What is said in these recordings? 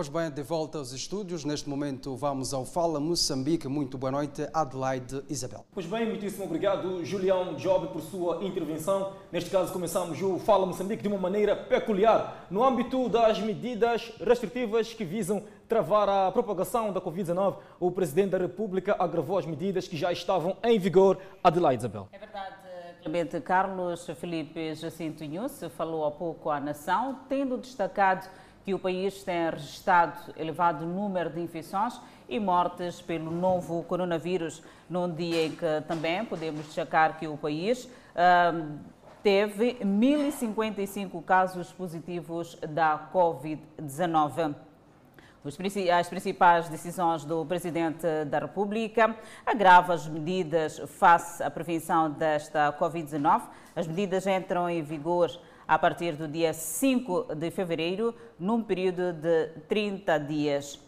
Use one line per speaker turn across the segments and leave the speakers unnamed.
Pois bem, de volta aos estúdios. Neste momento vamos ao Fala Moçambique. Muito boa noite, Adelaide Isabel.
Pois bem, muitíssimo obrigado, Julião Job, por sua intervenção. Neste caso, começamos o Fala Moçambique de uma maneira peculiar, no âmbito das medidas restritivas que visam travar a propagação da Covid-19. O Presidente da República agravou as medidas que já estavam em vigor. Adelaide Isabel.
É verdade. Clemente Carlos Felipe Jacinto Inhus falou há pouco à nação, tendo destacado que o país tem registrado elevado número de infecções e mortes pelo novo coronavírus, num dia em que também podemos destacar que o país teve 1.055 casos positivos da Covid-19. As principais decisões do Presidente da República agravam as medidas face à prevenção desta Covid-19. As medidas entram em vigor a partir do dia 5 de fevereiro, num período de 30 dias.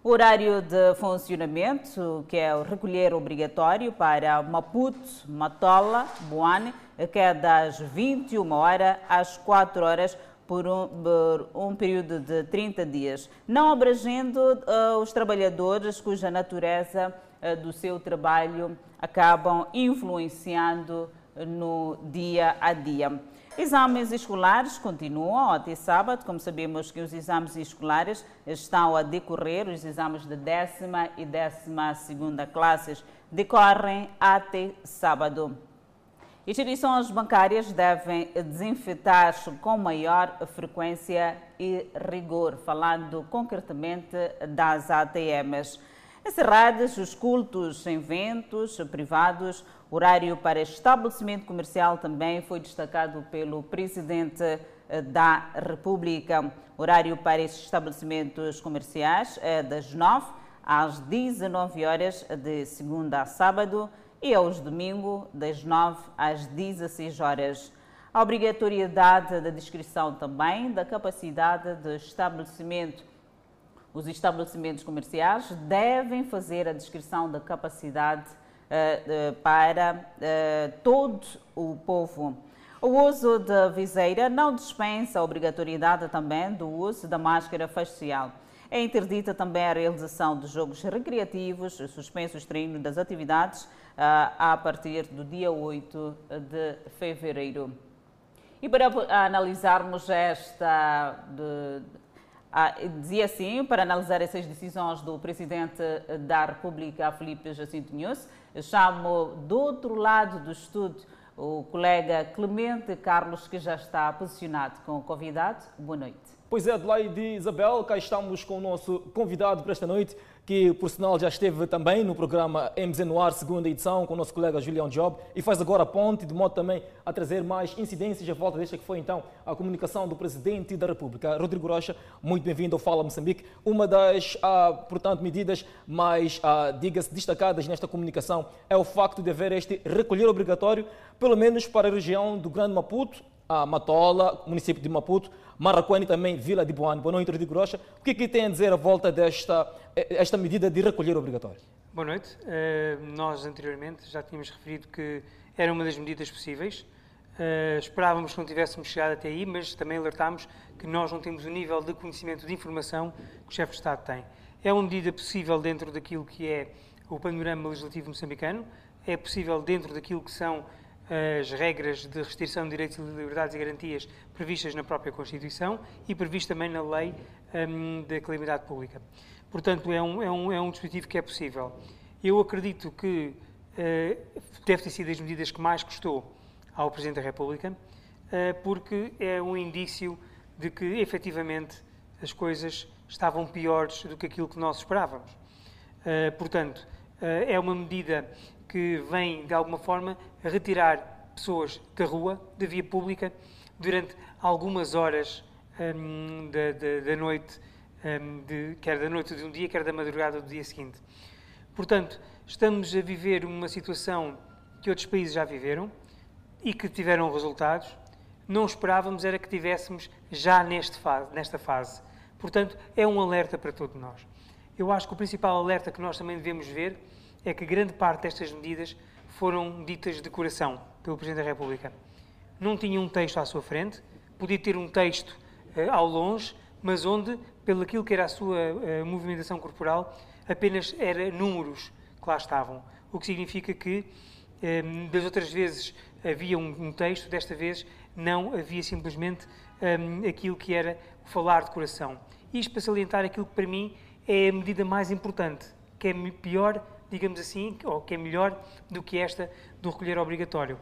O horário de funcionamento, que é o recolher obrigatório para Maputo, Matola, Boane, que é das 21 horas às 4 horas por um, por um período de 30 dias, não abrangendo uh, os trabalhadores cuja natureza uh, do seu trabalho acabam influenciando no dia a dia. Exames escolares continuam até sábado, como sabemos que os exames escolares estão a decorrer, os exames de décima e décima segunda classes decorrem até sábado. Instituições bancárias devem desinfetar-se com maior frequência e rigor, falando concretamente das ATMs. Encerrados os cultos, eventos privados, horário para estabelecimento comercial também foi destacado pelo Presidente eh, da República. Horário para esses estabelecimentos comerciais é das 9 às 19 horas de segunda a sábado e aos domingos das 9 às 16 horas. A obrigatoriedade da descrição também da capacidade de estabelecimento os estabelecimentos comerciais devem fazer a descrição da capacidade para uh, todo o povo. O uso da viseira não dispensa a obrigatoriedade também do uso da máscara facial. É interdita também a realização de jogos recreativos, suspensos treinos das atividades a partir do dia 8 de fevereiro. E para analisarmos esta ah, dizia assim, para analisar essas decisões do Presidente da República, Felipe Jacinto Nunes, chamo do outro lado do estudo o colega Clemente Carlos, que já está posicionado com o convidado. Boa noite.
Pois é, Adelaide Isabel, cá estamos com o nosso convidado para esta noite, que por sinal já esteve também no programa MZ Noir, segunda edição, com o nosso colega Julião Job, e faz agora a ponte, de modo também a trazer mais incidências à volta desta que foi então a comunicação do Presidente da República. Rodrigo Rocha, muito bem-vindo ao Fala Moçambique. Uma das, ah, portanto, medidas mais, ah, diga-se, destacadas nesta comunicação é o facto de haver este recolher obrigatório, pelo menos para a região do Grande Maputo, a Matola, município de Maputo, Marraquani também, Vila de Boane. Boa noite, Rodrigo Rocha. O que, é que tem a dizer a volta desta eh, esta medida de recolher obrigatório?
Boa noite. Uh, nós anteriormente já tínhamos referido que era uma das medidas possíveis. Uh, esperávamos que não tivéssemos chegado até aí, mas também alertámos que nós não temos o nível de conhecimento de informação que o chefe de Estado tem. É uma medida possível dentro daquilo que é o panorama legislativo moçambicano, é possível dentro daquilo que são as regras de restrição de direitos, liberdades e garantias previstas na própria Constituição e previstas também na Lei um, da Calamidade Pública. Portanto, é um, é, um, é um dispositivo que é possível. Eu acredito que uh, deve ter sido das medidas que mais custou ao Presidente da República, uh, porque é um indício de que, efetivamente, as coisas estavam piores do que aquilo que nós esperávamos. Uh, portanto, é uma medida que vem, de alguma forma, retirar pessoas da rua, da via pública, durante algumas horas um, da, da, da, noite, um, de, quer da noite de um dia, quer da madrugada do dia seguinte. Portanto, estamos a viver uma situação que outros países já viveram e que tiveram resultados. Não esperávamos era que tivéssemos já neste fase, nesta fase. Portanto, é um alerta para todos nós. Eu acho que o principal alerta que nós também devemos ver é que grande parte destas medidas foram ditas de coração pelo Presidente da República. Não tinha um texto à sua frente, podia ter um texto uh, ao longe, mas onde pelo aquilo que era a sua uh, movimentação corporal, apenas era números que lá estavam. O que significa que um, das outras vezes havia um, um, texto, desta vez não havia simplesmente um, aquilo que era falar de coração. Isto para salientar aquilo que para mim é a medida mais importante, que é pior, digamos assim, ou que é melhor do que esta do recolher obrigatório.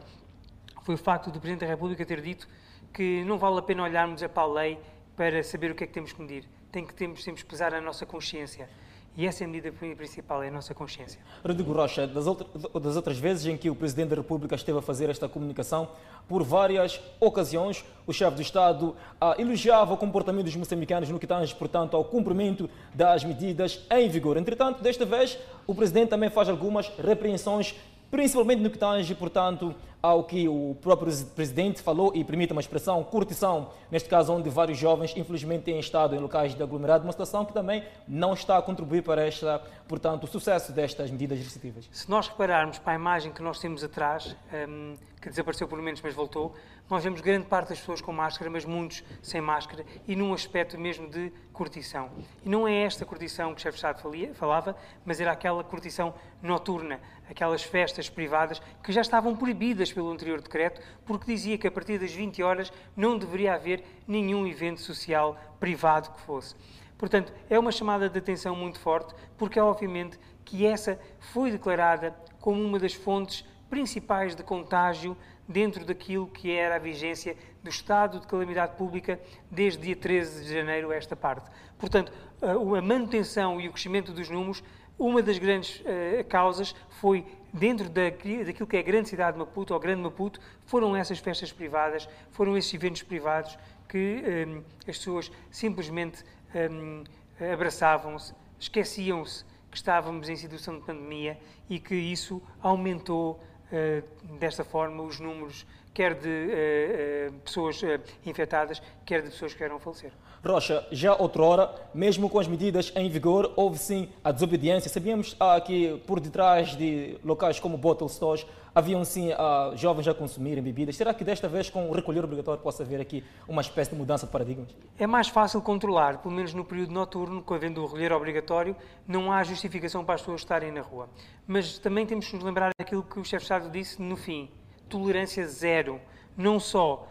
Foi o facto do Presidente da República ter dito que não vale a pena olharmos para a lei para saber o que é que temos que medir. Tem que temos, temos que pesar a nossa consciência. E essa é a medida principal, é a nossa consciência.
Rodrigo Rocha, das, outra, das, outras vezes em que o Presidente da República esteve a fazer esta comunicação, por várias ocasiões, o chefe do Estado ah, elogiava o comportamento dos moçambicanos no que tange, portanto, ao cumprimento das medidas em vigor. Entretanto, desta vez, o Presidente também faz algumas repreensões principalmente no que tange, portanto, ao que o próprio presidente falou e permite uma expressão, curtição, neste caso onde vários jovens infelizmente têm estado em locais de aglomerado, uma situação que também não está a contribuir para esta, portanto, o sucesso destas medidas restritivas.
Se nós repararmos para a imagem que nós temos atrás, um, que desapareceu por menos, mas voltou, nós vemos grande parte das pessoas com máscara, mas muitos sem máscara e num aspecto mesmo de curtição. E não é esta curtição que o chefe de Estado falava, mas era aquela curtição noturna, aquelas festas privadas que já estavam proibidas pelo anterior decreto, porque dizia que a partir das 20 horas não deveria haver nenhum evento social privado que fosse. Portanto, é uma chamada de atenção muito forte, porque é obviamente que essa foi declarada como uma das fontes principais de contágio dentro daquilo que era a vigência do estado de calamidade pública desde dia 13 de janeiro a esta parte. Portanto, a manutenção e o crescimento dos números, uma das grandes uh, causas foi dentro da, daquilo que é a grande cidade de Maputo, ou Grande Maputo, foram essas festas privadas, foram esses eventos privados que um, ehm, as pessoas simplesmente um, ehm, abraçavam-se, esqueciam-se que estávamos em situação de pandemia e que isso aumentou uh, desta forma os números, quer de uh, uh, pessoas infectadas, quer de pessoas que queiram falecer.
Rocha, já outrora, mesmo com as medidas em vigor, houve sim a desobediência. Sabíamos ah, que por detrás de locais como bottle stores haviam sim ah, jovens a consumirem bebidas. Será que desta vez, com o recolher obrigatório, possa haver aqui uma espécie de mudança de paradigmas?
É mais fácil controlar, pelo menos no período noturno, com havendo o recolher obrigatório, não há justificação para as pessoas estarem na rua. Mas também temos que nos lembrar daquilo que o chefe de Estado disse no fim: tolerância zero. Não só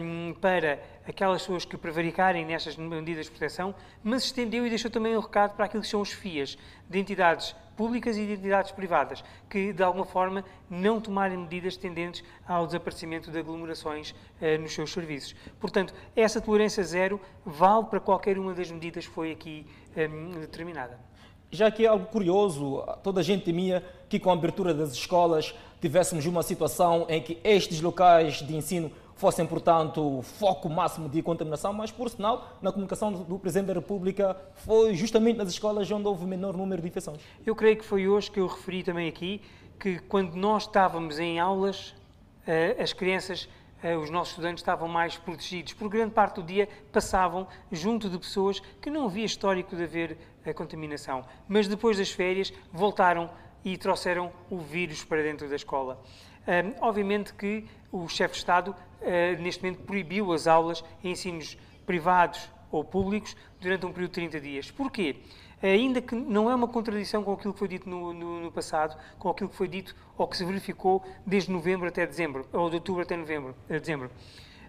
um, para aquelas pessoas que prevaricarem nestas medidas de proteção, mas estendeu e deixou também um recado para aquilo que são os FIAs, de entidades públicas e de entidades privadas, que de alguma forma não tomarem medidas tendentes ao desaparecimento de aglomerações uh, nos seus serviços. Portanto, essa tolerância zero vale para qualquer uma das medidas que foi aqui um, determinada.
Já que é algo curioso, toda a gente temia que com a abertura das escolas tivéssemos uma situação em que estes locais de ensino fossem, portanto, foco máximo de contaminação, mas, por sinal, na comunicação do Presidente da República, foi justamente nas escolas onde houve menor número de infecções.
Eu creio que foi hoje que eu referi também aqui que quando nós estávamos em aulas, eh, as crianças os nossos estudantes estavam mais protegidos, por grande parte do dia passavam junto de pessoas que não havia histórico de haver a contaminação. Mas depois das férias voltaram e trouxeram o vírus para dentro da escola. obviamente que o chefe de Estado eh, neste momento, proibiu as aulas em ensinos privados ou públicos durante um período de 30 dias. Porquê? Ainda que não é uma contradição com aquilo que foi dito no, no, no, passado, com aquilo que foi dito ou que se verificou desde novembro até dezembro, ou de outubro até novembro, eh, dezembro.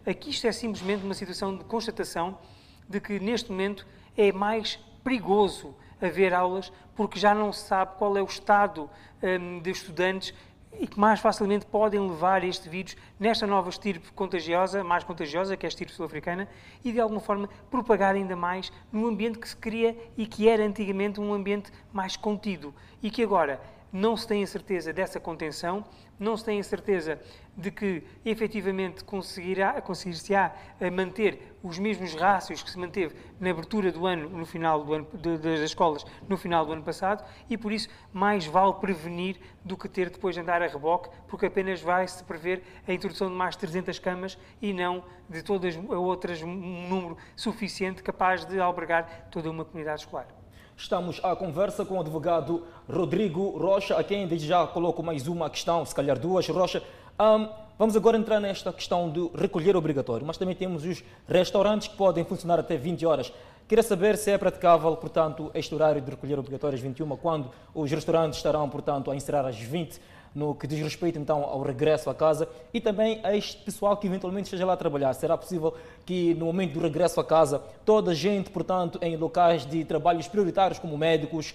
Aqui isto é simplesmente uma situação de constatação de que neste momento é mais perigoso haver aulas porque já não se sabe qual é o estado um, de estudantes e que mais facilmente podem levar este vírus nesta nova estirpe contagiosa, mais contagiosa, que é a estirpe sul-africana, e de alguma forma propagar ainda mais num ambiente que se cria e que era antigamente um ambiente mais contido. E que agora não se tem a certeza dessa contenção, não se tem a certeza de que efetivamente conseguirá, conseguir-se-á manter os mesmos rácios que se manteve na abertura do ano, no final do ano, de, das escolas, no final do ano passado, e por isso mais vale prevenir do que ter depois de andar a reboque, porque apenas vai-se prever a introdução de mais 300 camas e não de todas outras um número suficiente capaz de albergar toda uma comunidade escolar.
Estamos à conversa com o advogado Rodrigo Rocha, a quem desde já coloco mais uma questão, se calhar duas. Rocha, um, vamos agora entrar nesta questão do recolher obrigatório, mas também temos os restaurantes que podem funcionar até 20 horas. Queria saber se é praticável, portanto, este horário de recolher obrigatórias 21, quando os restaurantes estarão, portanto, a encerrar às 20 no que diz respeito então ao regresso à casa e também a este pessoal que eventualmente esteja lá a trabalhar. Será possível que no momento do regresso à casa toda a gente, portanto, em locais de trabalhos prioritários como médicos,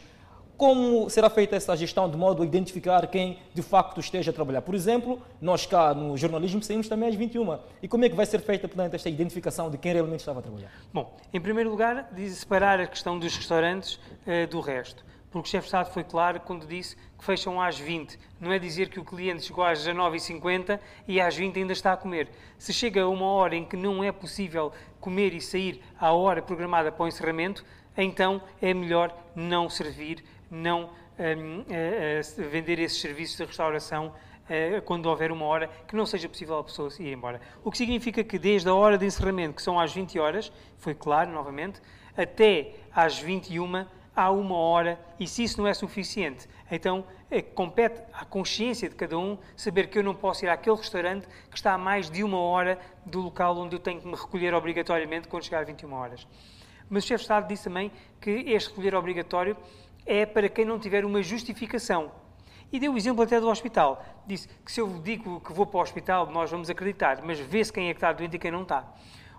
como será feita essa gestão de modo a identificar quem de facto esteja a trabalhar? Por exemplo, nós cá no jornalismo saímos também às 21. E como é que vai ser feita, portanto, esta identificação de quem realmente estava a trabalhar?
Bom, em primeiro lugar, diz separar a questão dos restaurantes uh, do resto. Porque o chefe de Estado foi claro quando disse que fecham às 20. Não é dizer que o cliente chegou às 19h50 e às 20 ainda está a comer. Se chega a uma hora em que não é possível comer e sair à hora programada para o encerramento, então é melhor não servir não um, uh, uh, vender esses serviços de restauração uh, quando houver uma hora que não seja possível a pessoa ir embora. O que significa que desde a hora de encerramento, que são às 20 horas, foi claro novamente, até às 21 há uma hora e se isso não é suficiente, então é, compete à consciência de cada um saber que eu não posso ir àquele restaurante que está a mais de uma hora do local onde eu tenho que me recolher obrigatoriamente quando chegar às 21 horas. Mas o chefe de Estado disse também que este recolher obrigatório é para quem não tiver uma justificação. E deu o exemplo até do hospital. Disse que se eu digo que vou para o hospital, nós vamos acreditar, mas vê-se quem é que está doente e quem não está.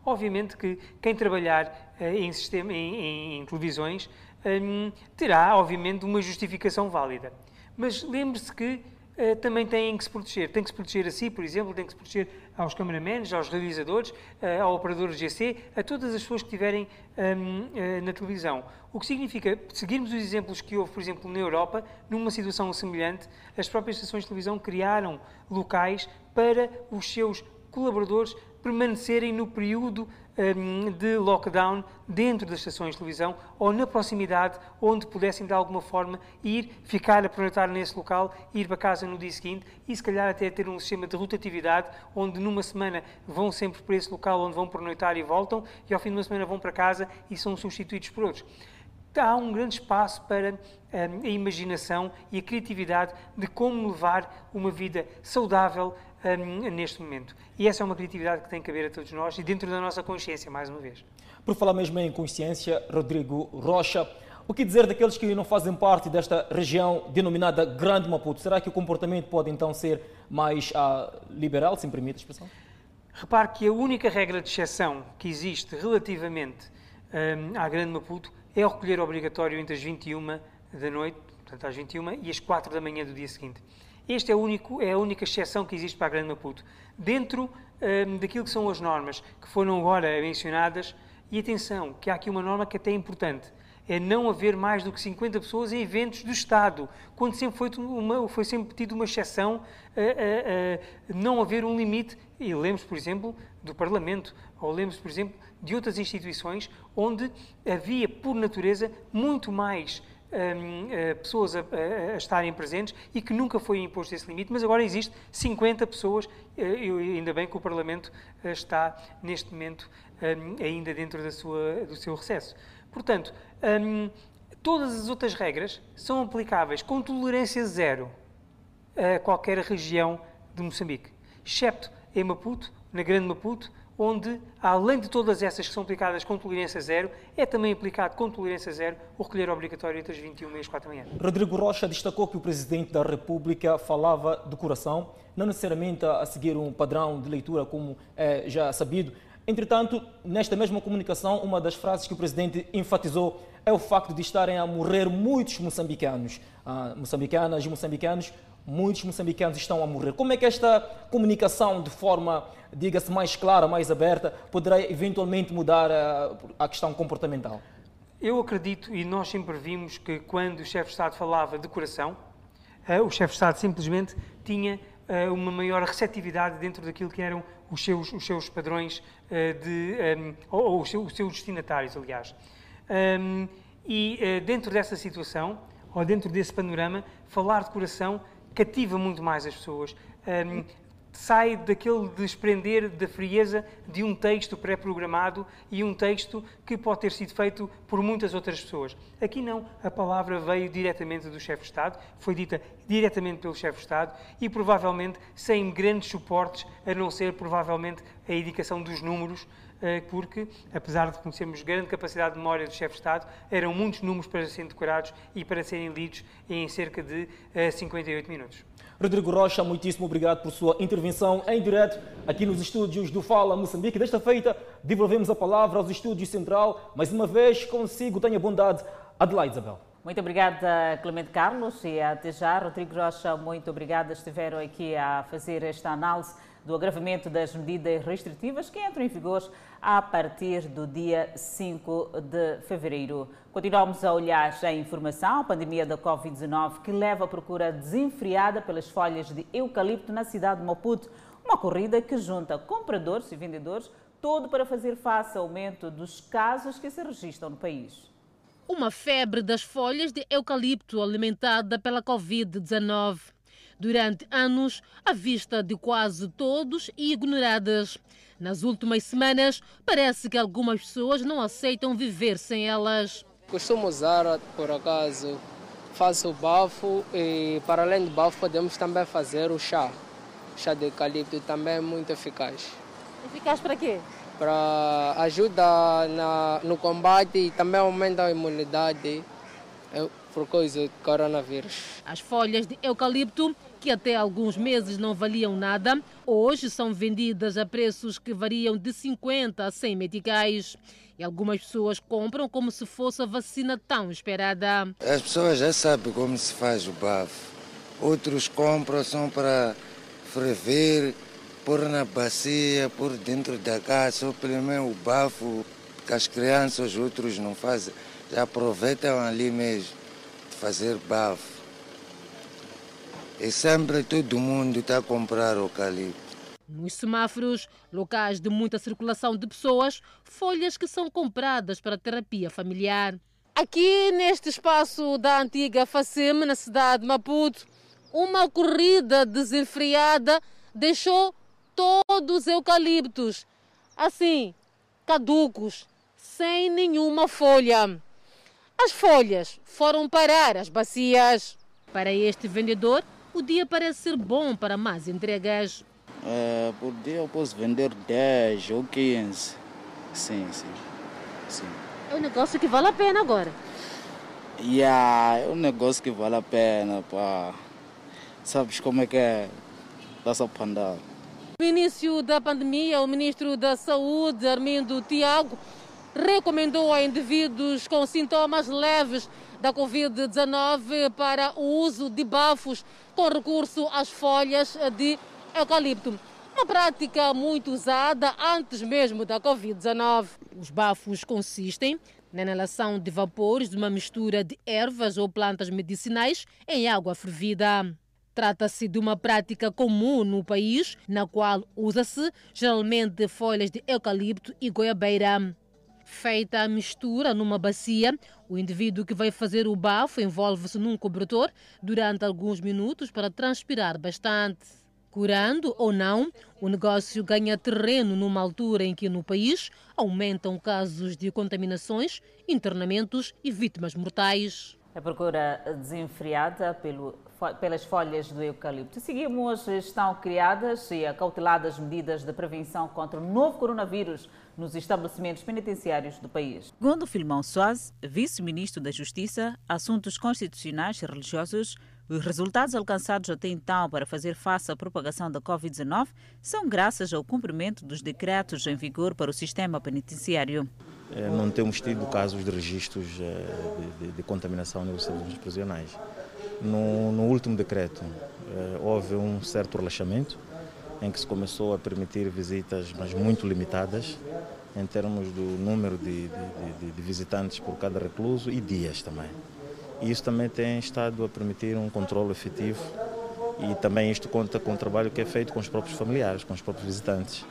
Obviamente que quem trabalhar uh, em, sistema, em, em, em televisões um, terá, obviamente, uma justificação válida. Mas lembre-se que Uh, também têm que se proteger. Tem que se proteger a si, por exemplo, tem que se proteger aos cameramans, aos realizadores, uh, ao operador GC, a todas as pessoas que estiverem um, uh, eh, na televisão. O que significa, seguirmos os exemplos que houve, por exemplo, na Europa, numa situação semelhante, as próprias estações de televisão criaram locais para os seus colaboradores permanecerem no período de lockdown dentro das estações de televisão ou na proximidade onde pudessem de alguma forma ir, ficar a pernoitar nesse local, ir para casa no dia seguinte e se calhar até ter um sistema de rotatividade onde numa semana vão sempre para esse local onde vão pernoitar e voltam e ao fim de uma semana vão para casa e são substituídos por outros. Há um grande espaço para um, a imaginação e a criatividade de como levar uma vida saudável, um, neste momento. E essa é uma criatividade que tem que haver a todos nós e dentro da nossa consciência, mais uma vez.
Por falar mesmo em consciência, Rodrigo Rocha, o que dizer daqueles que não fazem parte desta região denominada Grande Maputo? Será que o comportamento pode então ser mais ah, liberal, se me permite a expressão?
Repare que a única regra de exceção que existe relativamente um, à Grande Maputo é o recolher obrigatório entre as 21 da noite, portanto às 21 e as 4 da manhã do dia seguinte. Este é, único, é a única exceção que existe para a Grande Maputo. Dentro um, daquilo que são as normas que foram agora mencionadas, e atenção, que há aqui uma norma que até é importante, é não haver mais do que 50 pessoas em eventos do Estado, quando sempre foi, uma, foi sempre tido uma exceção não haver um limite. E lemos, por exemplo, do Parlamento, ou lemos, por exemplo, de outras instituições onde havia, por natureza, muito mais um, uh, pessoas a, a, estarem presentes e que nunca foi imposto esse limite, mas agora existe 50 pessoas, uh, e ainda bem que o Parlamento uh, está, neste momento, um, ainda dentro da sua, do seu recesso. Portanto, um, todas as outras regras são aplicáveis com tolerância zero a qualquer região de Moçambique, excepto em Maputo, na Grande Maputo, onde, além de todas essas que são aplicadas com tolerância zero, é também aplicado com tolerância zero o recolher obrigatório entre as 21 e as 4 da manhã.
Rodrigo Rocha destacou que o Presidente da República falava de coração, não necessariamente a seguir um padrão de leitura como é já sabido. Entretanto, nesta mesma comunicação, uma das frases que o Presidente enfatizou é o facto de estarem a morrer muitos moçambicanos, ah, moçambicanas e moçambicanos muitos moçambicanos estão a morrer. Como é que esta comunicação, de forma, diga-se, mais clara, mais aberta, poderá eventualmente mudar a, a questão comportamental?
Eu acredito, e nós sempre vimos que quando o chefe de Estado falava de coração, uh, o chefe de Estado simplesmente tinha uh, uma maior receptividade dentro daquilo que eram os seus, os seus padrões de. Um, ou, os, seus, os, seus, destinatários, aliás. Um, e dentro dessa situação, ou dentro desse panorama, falar de coração cativa muito mais as pessoas. Um, sai daquele desprender da frieza de um texto pré-programado e um texto que pode ter sido feito por muitas outras pessoas. Aqui não, a palavra veio diretamente do chefe de Estado, foi dita diretamente pelo chefe de Estado e provavelmente sem grandes suportes, a não ser provavelmente a indicação dos números porque, apesar de conhecermos grande capacidade de memória do chefe de Estado, eram muitos números para serem decorados e para serem lidos em cerca de 58 minutos.
Rodrigo Rocha, muitíssimo obrigado por sua intervenção em direto aqui nos estúdios do Fala Moçambique. Desta feita, devolvemos a palavra aos estúdios Central. Mais uma vez, consigo, tenha bondade, Adelaide Isabel.
Muito obrigada, Clemente Carlos, e até já. Rodrigo Rocha, muito obrigada. Estiveram aqui a fazer esta análise do agravamento das medidas restritivas que entram em vigor a partir do dia 5 de fevereiro. Continuamos a olhar a informação, a pandemia da Covid-19 que leva à procura desenfreada pelas folhas de eucalipto na cidade de Maputo. Uma corrida que junta compradores e vendedores, todo para fazer face ao aumento dos casos que se registram no país.
Uma febre das folhas de eucalipto alimentada pela Covid-19 durante anos à vista de quase todos e ignoradas. Nas últimas semanas, parece que algumas pessoas não aceitam viver sem elas.
Costumo usar, por acaso, faço o bafo e, para além do bafo, podemos também fazer o chá. O chá de eucalipto também é muito eficaz.
Eficaz para quê?
Para ajuda na, no combate e também aumenta a imunidade por coisa do coronavírus.
As folhas de eucalipto que até alguns meses não valiam nada, hoje são vendidas a preços que variam de 50 a 100 meticais. E algumas pessoas compram como se fosse a vacina tão esperada.
As pessoas já sabem como se faz o bafo. Outros compram só para ferver, pôr na bacia, pôr dentro da casa, só pelo menos o bafo que as crianças, outros não fazem. Já aproveitam ali mesmo fazer bafo. E sempre todo mundo está a comprar eucalipto.
Nos semáforos, locais de muita circulação de pessoas, folhas que são compradas para terapia familiar. Aqui neste espaço da antiga FACEM, na cidade de Maputo, uma corrida desenfreada deixou todos os eucaliptos, assim, caducos, sem nenhuma folha. As folhas foram parar as bacias. Para este vendedor, o dia parece ser bom para mais entregas.
É, por dia eu posso vender 10 ou 15. Sim, sim. sim.
É um negócio que vale a pena agora.
Yeah, é um negócio que vale a pena, pá. Sabes como é que é? Dá-se pandar.
No início da pandemia, o ministro da Saúde, Armindo Tiago, recomendou a indivíduos com sintomas leves da Covid-19 para o uso de bafos com recurso às folhas de eucalipto. Uma prática muito usada antes mesmo da Covid-19. Os bafos consistem na inalação de vapores de uma mistura de ervas ou plantas medicinais em água fervida. Trata-se de uma prática comum no país, na qual usa-se geralmente folhas de eucalipto e goiabeira. Feita a mistura numa bacia, o indivíduo que vai fazer o bafo envolve-se num cobertor durante alguns minutos para transpirar bastante. Curando ou não, o negócio ganha terreno numa altura em que no país aumentam casos de contaminações, internamentos e vítimas mortais.
A procura desenfreada pelo, pelas folhas do eucalipto. Seguimos, estão criadas e acauteladas medidas de prevenção contra o novo coronavírus nos estabelecimentos penitenciários do país.
Segundo Filmão Soares, vice-ministro da Justiça, Assuntos Constitucionais e Religiosos, os resultados alcançados até então para fazer face à propagação da Covid-19 são graças ao cumprimento dos decretos em vigor para o sistema penitenciário.
É, não temos tido casos de registros é, de, de, de contaminação nos estabelecimentos prisionais. No, no, último decreto, é, houve um certo relaxamento, em que se começou a permitir visitas, mas muito limitadas, em termos do número de, de, de, visitantes por cada recluso e dias também. E isso também tem estado a permitir um controle efetivo e também isto conta com o trabalho que é feito com os próprios familiares, com os próprios visitantes,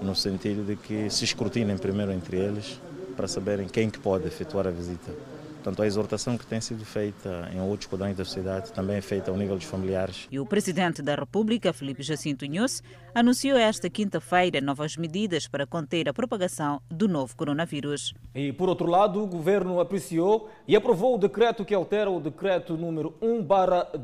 no sentido de que se escrutinem primeiro entre eles para saberem quem que pode efetuar a visita. Portanto, a exortação que tem sido feita em outros quadrantes da sociedade também é feita ao nível dos familiares.
E o Presidente da República, Felipe Jacinto Inhosse, anunciou esta quinta-feira novas medidas para conter a propagação do novo coronavírus.
E, por outro lado, o Governo apreciou e aprovou o decreto que altera o decreto número 1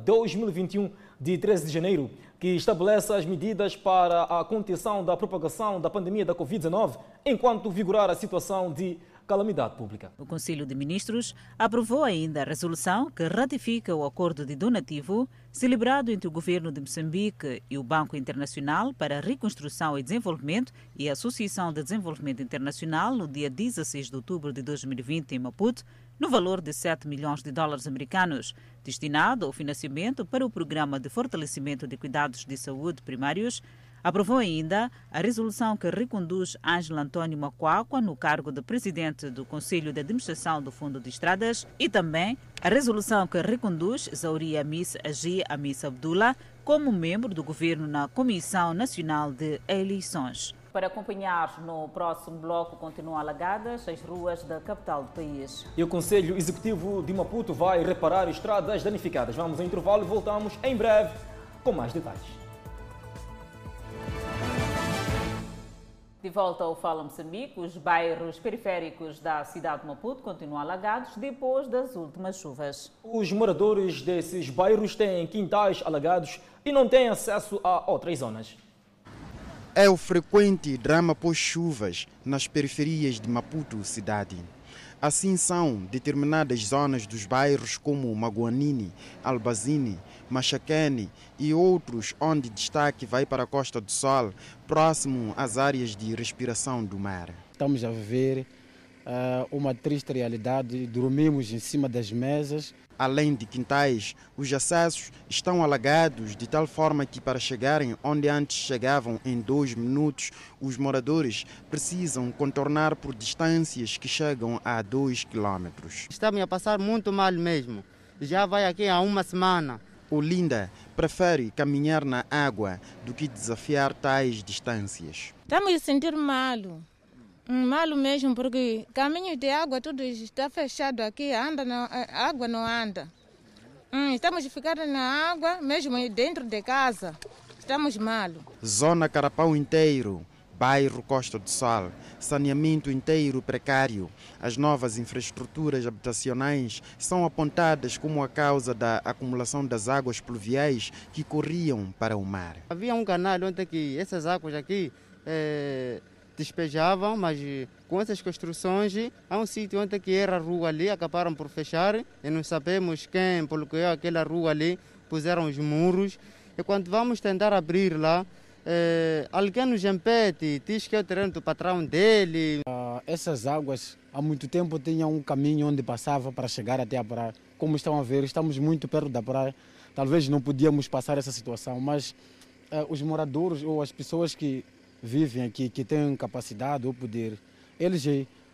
2021 de 13 de janeiro que estabelece as medidas para a contenção da propagação da pandemia da Covid-19 enquanto vigorar a situação de calamidade pública.
O Conselho de Ministros aprovou ainda a resolução que ratifica o acordo de donativo celebrado entre o governo de Moçambique e o Banco Internacional para a Reconstrução e Desenvolvimento e a Associação de Desenvolvimento Internacional no dia 16 de outubro de 2020 em Maputo, no valor de 7 milhões de dólares americanos, destinado ao financiamento para o Programa de Fortalecimento de Cuidados de Saúde Primários Aprovou ainda a resolução que reconduz Ângelo Antônio Macuacua no cargo de presidente do Conselho de Administração do Fundo de Estradas e também a resolução que reconduz Zauri Amis Agi Amis Abdullah como membro do governo na Comissão Nacional de Eleições.
Para acompanhar no próximo bloco, continuam alagadas as ruas da capital do país.
E o Conselho Executivo de Maputo vai reparar estradas danificadas. Vamos ao intervalo e voltamos em breve com mais detalhes.
De volta ao Fala Moçambique, os bairros periféricos da cidade de Maputo continuam alagados depois das últimas chuvas.
Os moradores desses bairros têm quintais alagados e não têm acesso a outras zonas.
É o frequente drama pós-chuvas nas periferias de Maputo, cidade. Assim são determinadas zonas dos bairros como Maguanini, Albazini, Machaquene e outros onde destaque vai para a Costa do Sol, próximo às áreas de respiração do mar.
Estamos a viver uma triste realidade, dormimos em cima das mesas.
Além de quintais, os acessos estão alagados de tal forma que para chegarem onde antes chegavam em dois minutos, os moradores precisam contornar por distâncias que chegam a dois quilômetros.
Estamos a passar muito mal mesmo. Já vai aqui há uma semana.
Olinda prefere caminhar na água do que desafiar tais distâncias.
Estamos a sentir mal. Mal mesmo, porque caminho de água tudo está fechado aqui, anda a água não anda. Hum, estamos a ficar na água, mesmo dentro de casa. Estamos mal.
Zona Carapau inteiro bairro Costa do Sol, saneamento inteiro precário. As novas infraestruturas habitacionais são apontadas como a causa da acumulação das águas pluviais que corriam para o mar.
Havia um canal onde que essas águas aqui eh, despejavam, mas com essas construções há um sítio onde que era a rua ali, acabaram por fechar e não sabemos quem bloqueou aquela rua ali, puseram os muros e quando vamos tentar abrir lá é, alguém nos impede, diz que é o terreno do patrão dele.
Uh, essas águas há muito tempo tinham um caminho onde passava para chegar até a praia. Como estão a ver, estamos muito perto da praia. Talvez não podíamos passar essa situação, mas uh, os moradores ou as pessoas que vivem aqui, que têm capacidade ou poder, eles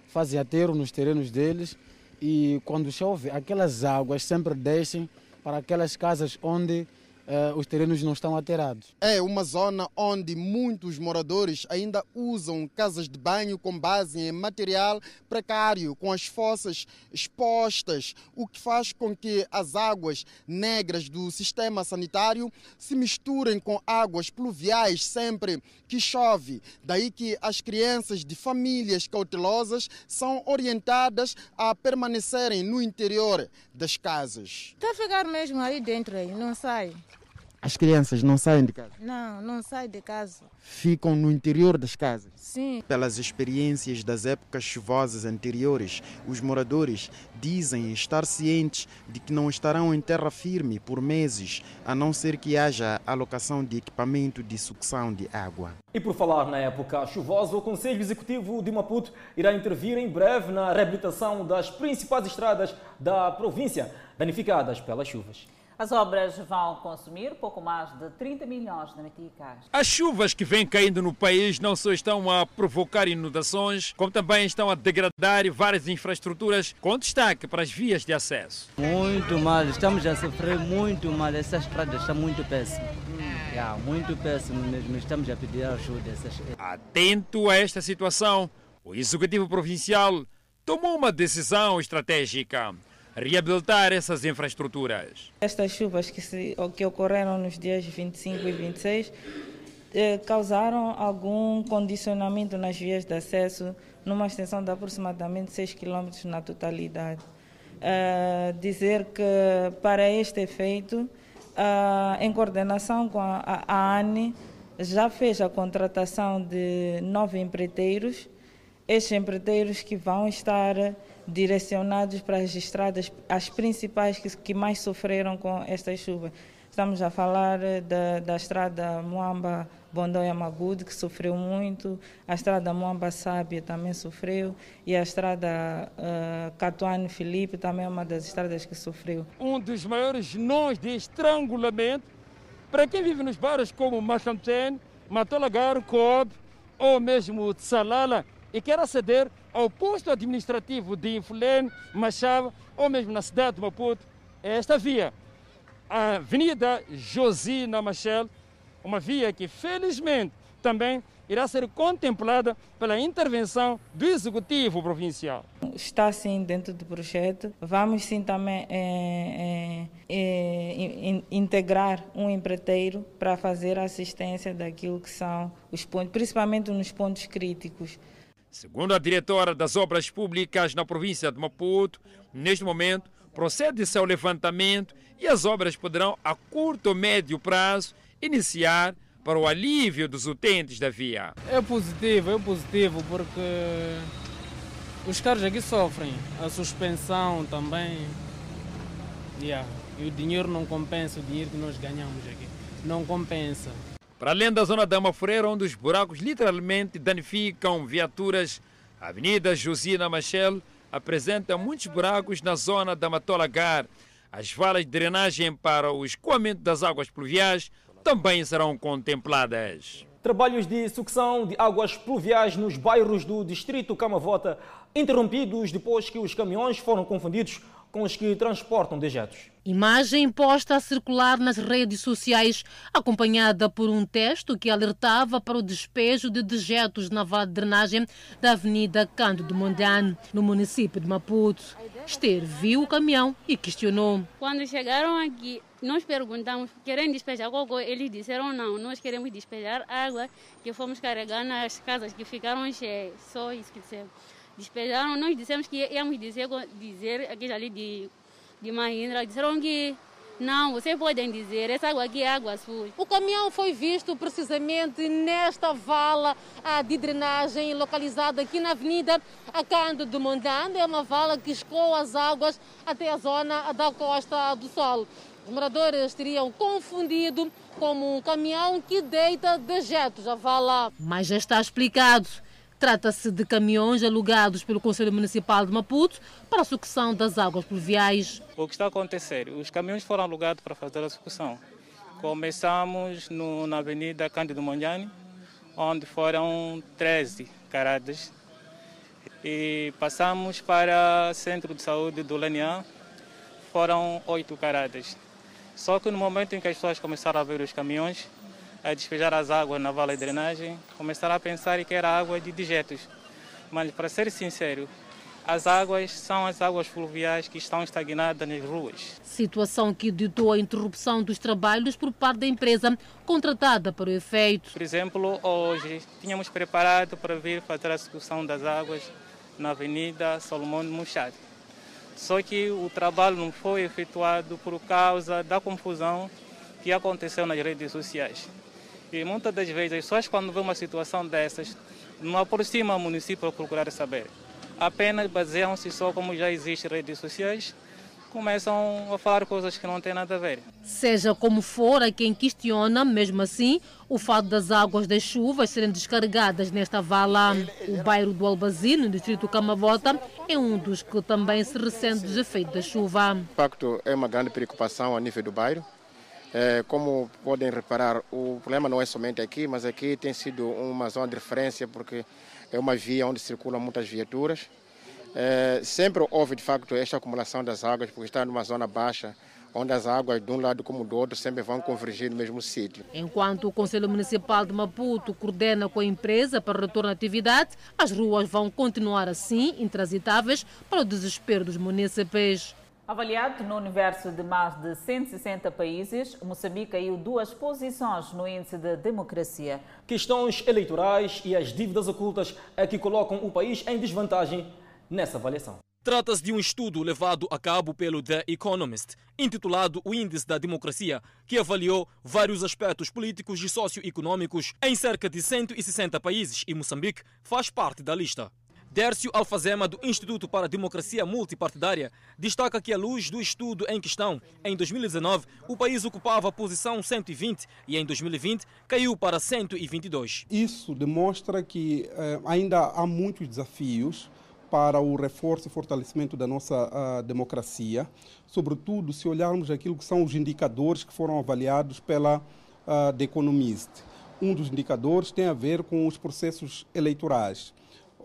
fazem aterro nos terrenos deles e quando chove, aquelas águas sempre descem para aquelas casas onde uh, os terrenos não estão alterados.
É uma zona onde muitos moradores ainda usam casas de banho com base em material precário, com as fossas expostas, o que faz com que as águas negras do sistema sanitário se misturem com águas pluviais sempre que chove. Daí que as crianças de famílias cautelosas são orientadas a permanecerem no interior das casas.
Está a ficar mesmo aí dentro, aí, não sai.
As crianças não saem de casa?
Não, não saem de casa.
Ficam no interior das casas?
Sim.
Pelas experiências das épocas chuvosas anteriores, os moradores dizem estar cientes de que não estarão em terra firme por meses, a não ser que haja alocação de equipamento de sucção de água.
E por falar na época chuvosa, o Conselho Executivo de Maputo irá intervir em breve na reabilitação das principais estradas da província danificadas pelas chuvas.
As obras vão consumir pouco mais de 30 milhões de meticais.
As chuvas que vêm caindo no país não só estão a provocar inundações, como também estão a degradar várias infraestruturas, com destaque para as vias de acesso.
Muito mal, estamos a sofrer muito mal. Essa estrada está muito péssima. Yeah, muito péssimo mesmo. Estamos a pedir ajuda. Essas...
Atento a esta situação, o Executivo Provincial tomou uma decisão estratégica reabilitar essas infraestruturas.
Estas chuvas que, se, que ocorreram nos dias 25 e 26 eh, causaram algum condicionamento nas vias de acesso, numa extensão de aproximadamente 6 km na totalidade. Eh, dizer que, para este efeito, ah, em coordenação com a, a, a ANE, já fez a contratação de nove empreiteiros. Estes empreiteiros que vão estar direcionados para as estradas, as principais que, que mais sofreram com estas chuvas. Estamos a falar da, da estrada Moamba Bondóia Magude, que sofreu muito, a estrada Moamba Sábia também sofreu, e a estrada uh, Catuane Felipe também é uma das estradas que sofreu.
Um dos maiores nós de estrangulamento para quem vive nos bairros como Machamten, Matolagar, Coab ou mesmo Tsalala e quer aceder ao posto administrativo de Infulene, Machava ou mesmo na cidade de Maputo, é esta via a Avenida Josina Machel, uma via que felizmente também irá ser contemplada pela intervenção do Executivo Provincial.
Está sim dentro do projeto. Vamos sim também é, é, é, integrar um empreiteiro para fazer assistência daquilo que são os pontos, principalmente nos pontos críticos.
Segundo a diretora das Obras Públicas na província de Maputo, neste momento procede-se ao levantamento e as obras poderão, a curto ou médio prazo, iniciar para o alívio dos utentes da via.
É positivo, é positivo, porque os carros aqui sofrem, a suspensão também. Yeah. E o dinheiro não compensa, o dinheiro que nós ganhamos aqui. Não compensa.
Para além da zona da Amafureira, onde os buracos literalmente danificam viaturas, a Avenida Josina Machel apresenta muitos buracos na zona da Matolagar. As valas de drenagem para o escoamento das águas pluviais também serão contempladas.
Trabalhos de sucção de águas pluviais nos bairros do distrito Camavota interrompidos depois que os caminhões foram confundidos com os que transportam dejetos.
Imagem posta a circular nas redes sociais, acompanhada por um texto que alertava para o despejo de dejetos na vala de drenagem da Avenida Cândido Mondlane, no município de Maputo. Esther viu o caminhão e questionou.
Quando chegaram aqui, nós perguntamos, querem despejar cocô? Eles disseram não, nós queremos despejar água que fomos carregar nas casas que ficaram cheias. Só isso que disseram despejaram, nós dissemos que íamos dizer, dizer aquele ali de, de Mahindra, disseram que não, vocês podem dizer, essa água aqui é água suja.
O caminhão foi visto precisamente nesta vala de drenagem localizada aqui na Avenida Acando do Mondando. É uma vala que escoa as águas até a zona da Costa do Sol. Os moradores teriam confundido como um caminhão que deita dejetos à vala. Mas já está explicado. Trata-se de caminhões alugados pelo Conselho Municipal de Maputo para a sucção das águas pluviais.
O que está a acontecer? Os caminhões foram alugados para fazer a sucção. Começamos no, na Avenida Cândido Monjani, onde foram 13 caradas. E passamos para o Centro de Saúde do Lenian, foram 8 caradas. Só que no momento em que as pessoas começaram a ver os caminhões, a despejar as águas na vala de drenagem, começaram a pensar que era água de dejetos. Mas, para ser sincero, as águas são as águas fluviais que estão estagnadas nas ruas.
Situação que ditou a interrupção dos trabalhos por parte da empresa contratada para o efeito.
Por exemplo, hoje tínhamos preparado para vir fazer a execução das águas na Avenida Solomão de. Só que o trabalho não foi efetuado por causa da confusão que aconteceu nas redes sociais. E muitas das vezes as pessoas quando vê uma situação dessas não aproximam o município para procurar saber. Apenas baseiam-se só como já existem redes sociais, começam a falar coisas que não têm nada a ver.
Seja como for, a quem questiona, mesmo assim, o fato das águas das chuvas serem descarregadas nesta vala. O bairro do Albazino, no distrito Camavota, é um dos que também se ressente dos efeitos da chuva.
De facto, é uma grande preocupação a nível do bairro é, como podem reparar, o problema não é somente aqui, mas aqui tem sido uma zona de referência porque é uma via onde circulam muitas viaturas. É, sempre houve de facto esta acumulação das águas, porque está numa zona baixa, onde as águas de um lado como do outro sempre vão convergir no mesmo sítio.
Enquanto o Conselho Municipal de Maputo coordena com a empresa para retorno à atividade, as ruas vão continuar assim, intransitáveis, para o desespero dos munícipes.
Avaliado no universo de mais de 160 países, Moçambique caiu duas posições no índice de democracia.
Questões eleitorais e as dívidas ocultas é que colocam o país em desvantagem nessa avaliação. Trata-se de um estudo levado a cabo pelo The Economist, intitulado O Índice da Democracia, que avaliou vários aspectos políticos e socioeconômicos em cerca de 160 países e Moçambique faz parte da lista. Dércio Alfazema, do Instituto para a Democracia Multipartidária, destaca que, à luz do estudo em questão, em 2019 o país ocupava a posição 120 e em 2020 caiu para 122.
Isso demonstra que eh, ainda há muitos desafios para o reforço e fortalecimento da nossa uh, democracia, sobretudo se olharmos aquilo que são os indicadores que foram avaliados pela uh, The Economist. Um dos indicadores tem a ver com os processos eleitorais.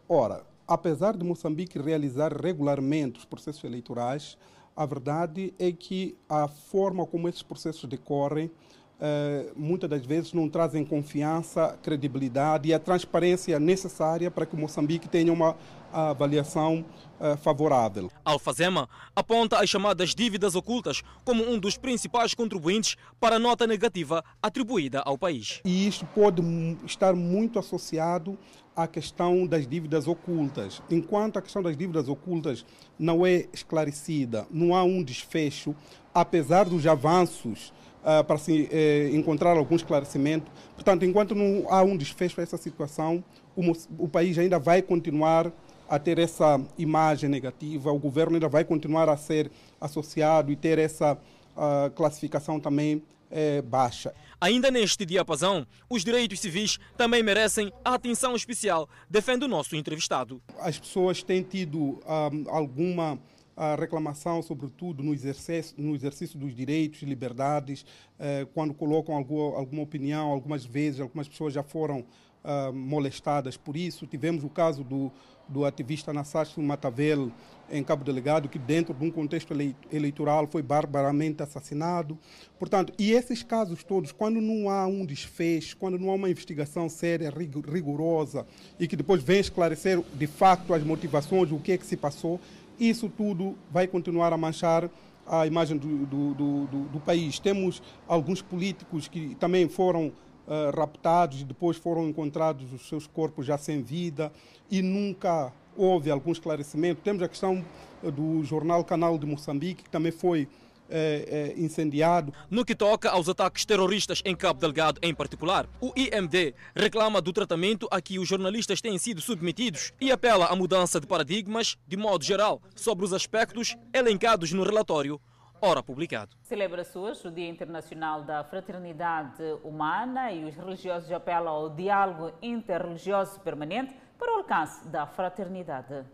Ora, apesar de Moçambique realizar regularmente os processos eleitorais, a verdade é que a forma como esses processos decorrem Uh, muitas das vezes não trazem confiança, credibilidade e a transparência necessária para que Moçambique tenha uma avaliação uh, favorável.
Alfazema aponta as chamadas dívidas ocultas como um dos principais contribuintes para a nota negativa atribuída ao país.
E isto pode estar muito associado a questão das dívidas ocultas. Enquanto a questão das dívidas ocultas não é esclarecida, não há um desfecho, apesar dos avanços uh, para se uh, encontrar algum esclarecimento. Portanto, enquanto não há um desfecho a essa situação, o, o país ainda vai continuar a ter essa imagem negativa, o governo ainda vai continuar a ser associado e ter essa uh, classificação também é, baixa.
Ainda neste diapasão, os direitos civis também merecem atenção especial, defende o nosso entrevistado.
As pessoas têm tido um, ah, alguma a reclamação, sobretudo no exercício, no exercício dos direitos e liberdades, eh, quando colocam alguma, alguma opinião, algumas vezes, algumas pessoas já foram uh, molestadas por isso. Tivemos o caso do, do ativista Nassácio Matavel, em Cabo Delegado, que dentro de um contexto eleitoral foi barbaramente assassinado. Portanto, e esses casos todos, quando não há um desfecho, quando não há uma investigação séria, rigorosa, e que depois vem esclarecer de facto as motivações, o que é que se passou, isso tudo vai continuar a manchar a imagem do, do, do, do país. Temos alguns políticos que também foram uh, raptados e depois foram encontrados os seus corpos já sem vida e nunca houve algum esclarecimento. Temos a questão do jornal Canal de Moçambique, que também foi é, é, incendiado.
No que toca aos ataques terroristas em Cabo Delgado em particular, o IMD reclama do tratamento a que os jornalistas têm sido submetidos e apela à mudança de paradigmas, de modo geral, sobre os aspectos elencados no relatório ora publicado.
Celebra-se hoje o Dia Internacional da Fraternidade Humana e os religiosos apelam ao diálogo interreligioso permanente para o alcance da fraternidade.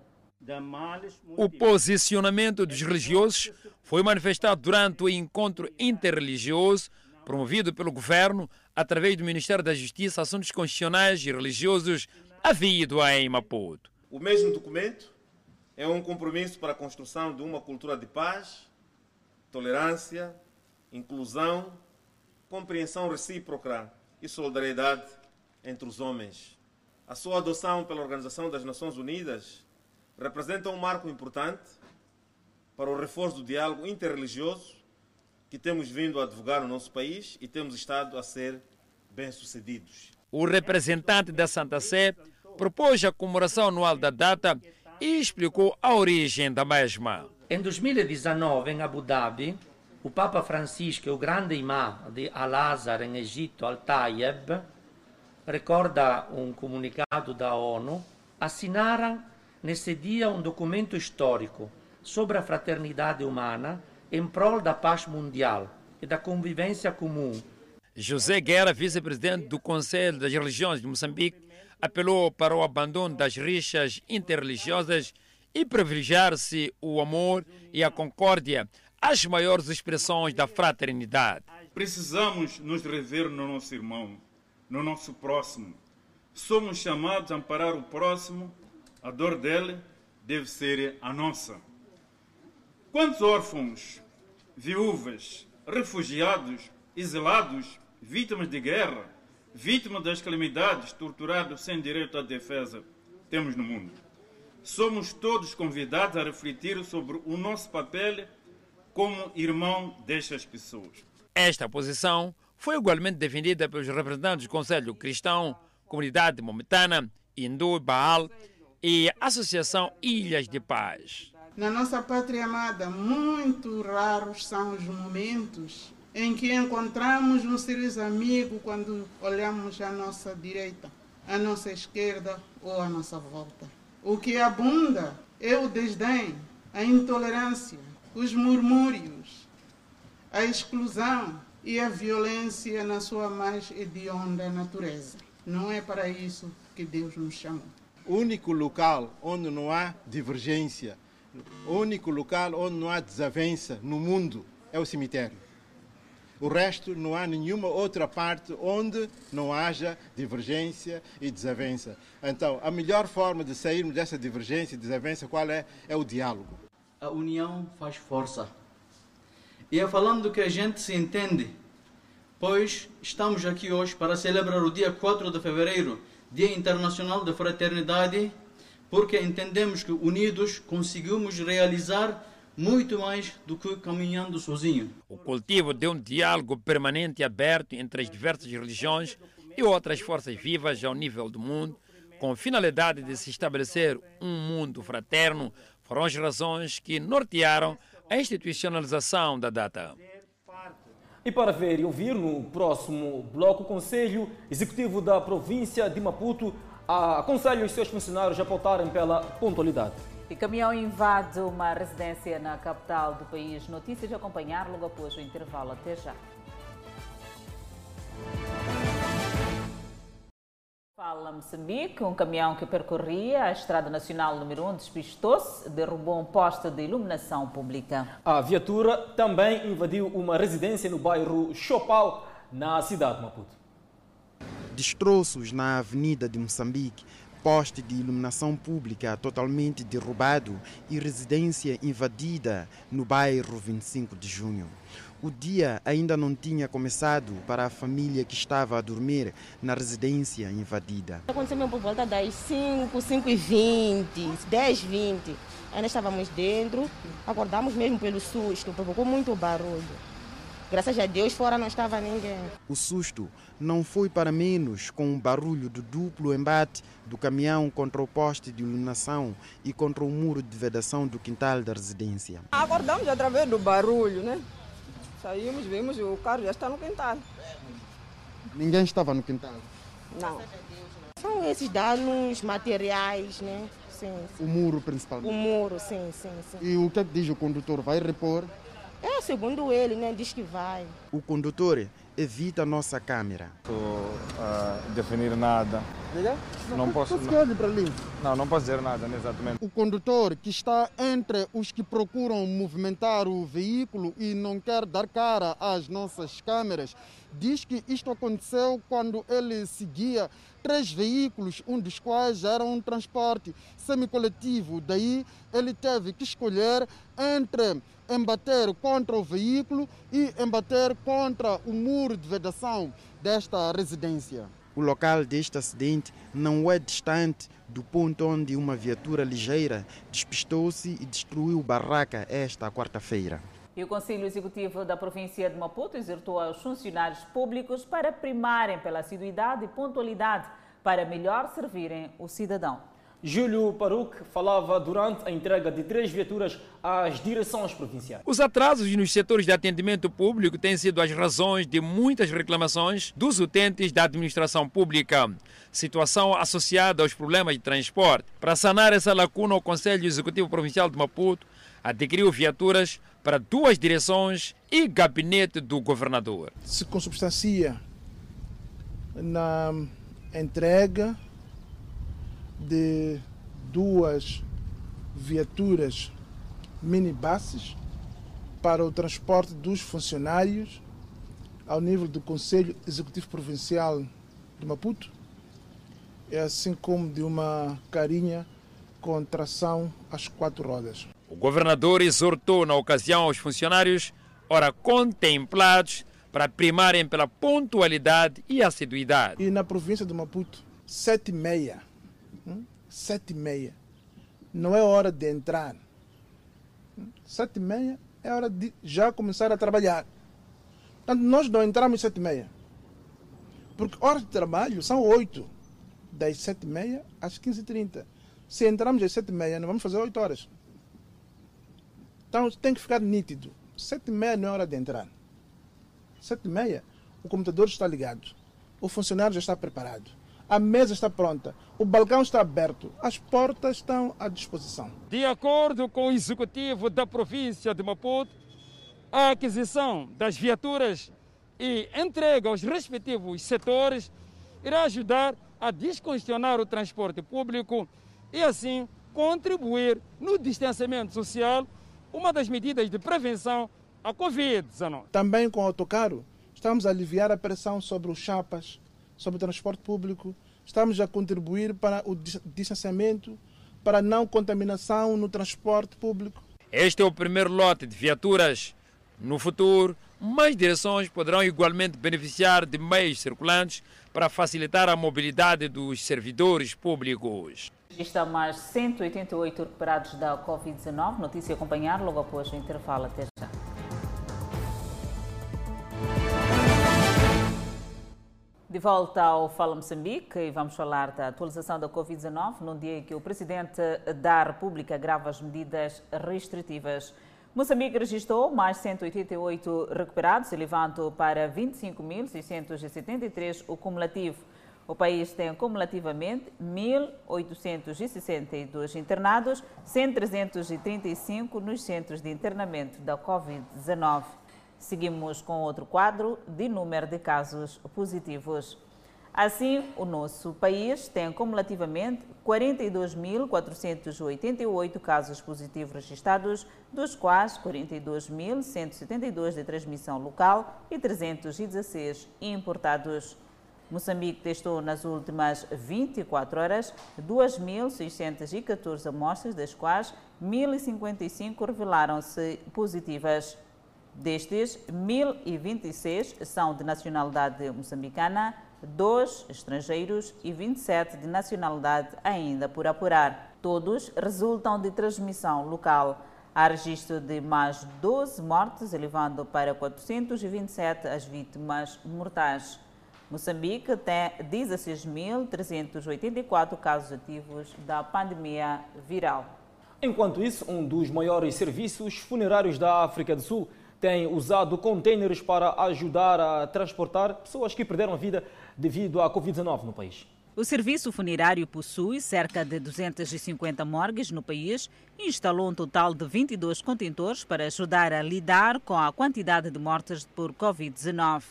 O posicionamento dos religiosos foi manifestado durante o encontro interreligioso promovido pelo governo através do Ministério da Justiça, Assuntos Constitucionais e Religiosos, havido em Maputo.
O mesmo documento é um compromisso para a construção de uma cultura de paz, tolerância, inclusão, compreensão recíproca e solidariedade entre os homens. A sua adoção pela Organização das Nações Unidas representa um marco importante para o reforço do diálogo interreligioso que temos vindo a advogar no nosso país e temos estado a ser bem-sucedidos.
O representante da Santa Sé propôs a comemoração anual da data e explicou a origem da mesma.
Em 2019, em Abu Dhabi, o Papa Francisco o grande imã de Al-Azhar, em Egito, Al-Tayeb, recorda um comunicado da ONU, assinaram nesse dia um documento histórico sobre a fraternidade humana em prol da paz mundial e da convivência comum.
José Guerra, vice-presidente do Conselho das Religiões de Moçambique, apelou para o abandono das rixas interreligiosas e privilegiar-se o amor e a concórdia, as maiores expressões da fraternidade.
Precisamos nos rever no nosso irmão, no nosso próximo. Somos chamados a amparar o próximo a dor dele deve ser a nossa. Quantos órfãos, viúvas, refugiados, exilados, vítimas de guerra, vítimas das calamidades, torturados sem direito à defesa temos no mundo? Somos todos convidados a refletir sobre o nosso papel como irmão destas pessoas.
Esta posição foi igualmente defendida pelos representantes do Conselho Cristão, Comunidade Momentana, Hindu, Baal e Associação Ilhas de Paz.
Na nossa pátria amada, muito raros são os momentos em que encontramos um serious amigo quando olhamos à nossa direita, à nossa esquerda ou à nossa volta. O que abunda é o desdém, a intolerância, os murmúrios, a exclusão e a violência na sua mais hedionda natureza. Não é para isso que Deus nos chamou.
O único local onde não há divergência, o único local onde não há desavença no mundo é o cemitério. O resto, não há nenhuma outra parte onde não haja divergência e desavença. Então, a melhor forma de sairmos dessa divergência e desavença, qual é? É o diálogo.
A união faz força. E é falando que a gente se entende, pois estamos aqui hoje para celebrar o dia 4 de fevereiro, Dia Internacional da Fraternidade, porque entendemos que unidos conseguimos realizar muito mais do que caminhando sozinho.
O cultivo de um diálogo permanente e aberto entre as diversas religiões e outras forças vivas ao nível do mundo, com finalidade de se estabelecer um mundo fraterno, foram as razões que nortearam a institucionalização da data.
E para ver e ouvir no próximo bloco, o Conselho Executivo da Província de Maputo aconselha os seus funcionários a pautarem pela pontualidade.
E caminhão invade uma residência na capital do país. Notícias a acompanhar logo após o intervalo. Até já. Fala Moçambique, um caminhão que percorria a Estrada Nacional número 1 despistou-se, derrubou um poste de iluminação pública.
A viatura também invadiu uma residência no bairro Chopal, na cidade de Maputo.
Destroços na avenida de Moçambique, poste de iluminação pública totalmente derrubado e residência invadida no bairro 25 de junho. O dia ainda não tinha começado para a família que estava a dormir na residência invadida.
Aconteceu mesmo por volta das 5, 5 e 20, 10, 20. Ainda estávamos dentro, acordamos mesmo pelo susto, provocou muito barulho. Graças a Deus, fora não estava ninguém.
O susto não foi para menos com o barulho do duplo embate do caminhão contra o poste de iluminação e contra o muro de vedação do quintal da residência.
Acordamos através do barulho, né? Saímos, vimos o carro já está no quintal.
Ninguém estava no quintal?
Não. São esses danos materiais, né? Sim, sim.
O muro principalmente?
O muro, sim, sim, sim.
E o que, é que diz o condutor? Vai repor?
É, segundo ele, né? Diz que vai.
O condutor evita a nossa câmera.
Estou a definir nada.
Diga?
Não posso.
Não, para ali.
Não, não posso dizer nada, né, exatamente.
O condutor que está entre os que procuram movimentar o veículo e não quer dar cara às nossas câmeras, diz que isto aconteceu quando ele seguia três veículos, um dos quais era um transporte semicoletivo. Daí ele teve que escolher entre embater contra o veículo e embater contra o muro de vedação desta residência. O local deste acidente não é distante do ponto onde uma viatura ligeira despistou-se e destruiu barraca esta quarta-feira.
E o Conselho Executivo da província de Maputo exortou aos funcionários públicos para primarem pela assiduidade e pontualidade para melhor servirem o cidadão.
Júlio Paruc falava durante a entrega de três viaturas às direções provinciais.
Os atrasos nos setores de atendimento público têm sido as razões de muitas reclamações dos utentes da administração pública. Situação associada aos problemas de transporte. Para sanar essa lacuna, o Conselho Executivo Provincial de Maputo adquiriu viaturas para duas direções e gabinete do governador.
Se consubstancia na entrega de duas viaturas minibuses para o transporte dos funcionários ao nível do Conselho Executivo Provincial de Maputo, é assim como de uma carinha com tração às quatro rodas.
O governador exortou na ocasião aos funcionários, ora contemplados, para primarem pela pontualidade e assiduidade.
E na província de Maputo, sete e meia Hum? Sete e meia. Não é hora de entrar. Hum? Sete e meia é hora de já começar a trabalhar. Portanto, nós não entramos sete e meia. Porque horas de trabalho são oito. Das sete e meia às quinze e trinta. Se entramos às sete e meia, não vamos fazer oito horas. Então tem que ficar nítido. Sete e meia não é hora de entrar. Sete e meia, o computador está ligado. O funcionário já está preparado. A mesa está pronta. O balcão está aberto. As portas estão à disposição.
De acordo com o executivo da província de Maputo, a aquisição das viaturas e entrega aos respectivos setores irá ajudar a descongestionar o transporte público e, assim, contribuir no distanciamento social, uma das medidas de prevenção à Covid-19.
Também com o autocarro, estamos a aliviar a pressão sobre os chapas, sobre o transporte público, estamos a contribuir para o distanciamento, para a não contaminação no transporte público.
Este é o primeiro lote de viaturas. No futuro, mais direções poderão igualmente beneficiar de meios circulantes para facilitar a mobilidade dos servidores públicos.
Está mais 188 recuperados da Covid-19. Notícia a acompanhar logo após o intervalo. Até já. De volta ao Fala Moçambique e vamos falar da atualização da Covid-19 num dia em que o Presidente da República agrava as medidas restritivas. Moçambique registrou mais 188 recuperados, elevando para 25.673 o cumulativo. O país tem cumulativamente 1.862 internados, sendo 335 nos centros de internamento da Covid-19. Seguimos com outro quadro de número de casos positivos. Assim, o nosso país tem cumulativamente 42.488 casos positivos registrados, dos quais 42.172 de transmissão local e 316 importados. Moçambique testou nas últimas 24 horas 2.614 amostras, das quais 1.055 revelaram-se positivas. Destes, 1.026 são de nacionalidade moçambicana, dois estrangeiros e 27 de nacionalidade ainda por apurar. Todos resultam de transmissão local. Há registro de mais 12 mortes, elevando para 427 as vítimas mortais. Moçambique tem 16.384 casos ativos da pandemia viral.
Enquanto isso, um dos maiores serviços funerários da África do Sul tem usado contêineres para ajudar a transportar pessoas que perderam a vida devido à Covid-19 no país.
O serviço funerário possui cerca de 250 morgues no país e instalou um total de 22 contentores para ajudar a lidar com a quantidade de mortes por Covid-19.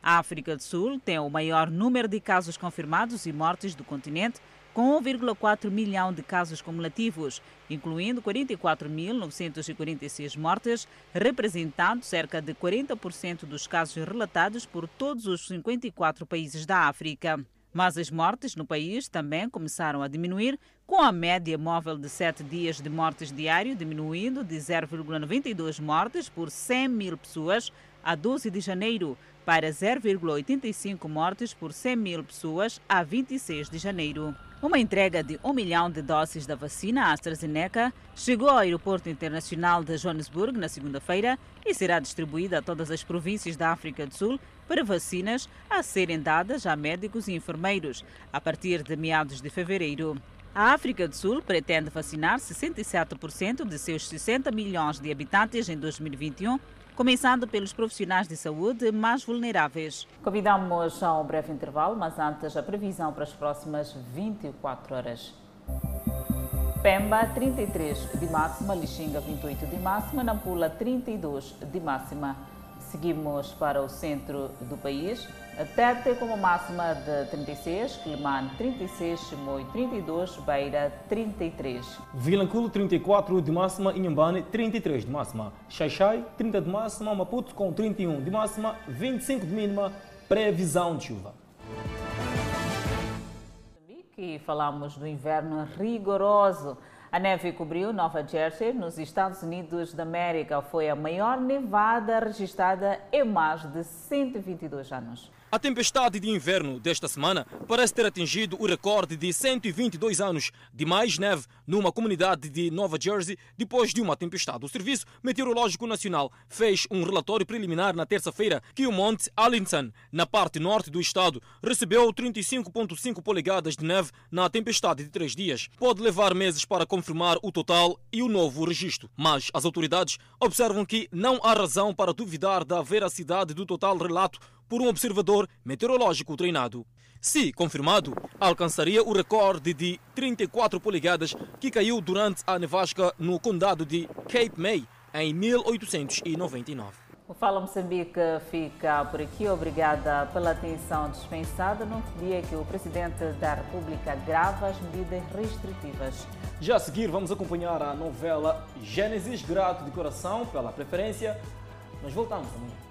A África do Sul tem o maior número de casos confirmados e mortes do continente, com 1,4 milhão de casos cumulativos, incluindo 44.946 mortes, representando cerca de 40% dos casos relatados por todos os 54 países da África. Mas as mortes no país também começaram a diminuir, com a média móvel de 7 dias de mortes diário diminuindo de 0,92 mortes por 100 mil pessoas a 12 de janeiro para 0,85 mortes por 100 mil pessoas a 26 de janeiro. Uma entrega de um milhão de doses da vacina AstraZeneca chegou ao Aeroporto Internacional de Johannesburg na segunda-feira e será distribuída a todas as províncias da África do Sul para vacinas a serem dadas a médicos e enfermeiros a partir de meados de fevereiro. A África do Sul pretende vacinar 67% de seus 60 milhões de habitantes em 2021 começando pelos profissionais de saúde mais vulneráveis. Convidamos a um breve intervalo, mas antes a previsão para as próximas 24 horas. Pemba, 33 de máxima, Lixinga, 28 de máxima, Nampula, 32 de máxima. Seguimos para o centro do país. Tete como máxima de 36, Quilimane 36, Chimoio 32, Beira 33.
Vilanculo 34 de máxima, Inhambane 33 de máxima. Xaixai 30 de máxima, Maputo com 31 de máxima, 25 de mínima, previsão de chuva.
E falamos do inverno rigoroso. A neve cobriu Nova Jersey, nos Estados Unidos da América. Foi a maior nevada registrada em mais de 122 anos.
A tempestade de inverno desta semana parece ter atingido o recorde de 122 anos de mais neve numa comunidade de Nova Jersey depois de uma tempestade. O Serviço Meteorológico Nacional fez um relatório preliminar na terça-feira que o Monte Arlington, na parte norte do estado, recebeu 35,5 polegadas de neve na tempestade de três dias. Pode levar meses para confirmar o total e o novo registro, mas as autoridades observam que não há razão para duvidar da veracidade do total relato por um observador meteorológico treinado. Se confirmado, alcançaria o recorde de 34 polegadas que caiu durante a nevasca no condado de Cape May em 1899.
O Fala Moçambique fica por aqui. Obrigada pela atenção dispensada num dia que o Presidente da República grava as medidas restritivas.
Já a seguir, vamos acompanhar a novela Gênesis. Grato de coração pela preferência. Nós voltamos amanhã.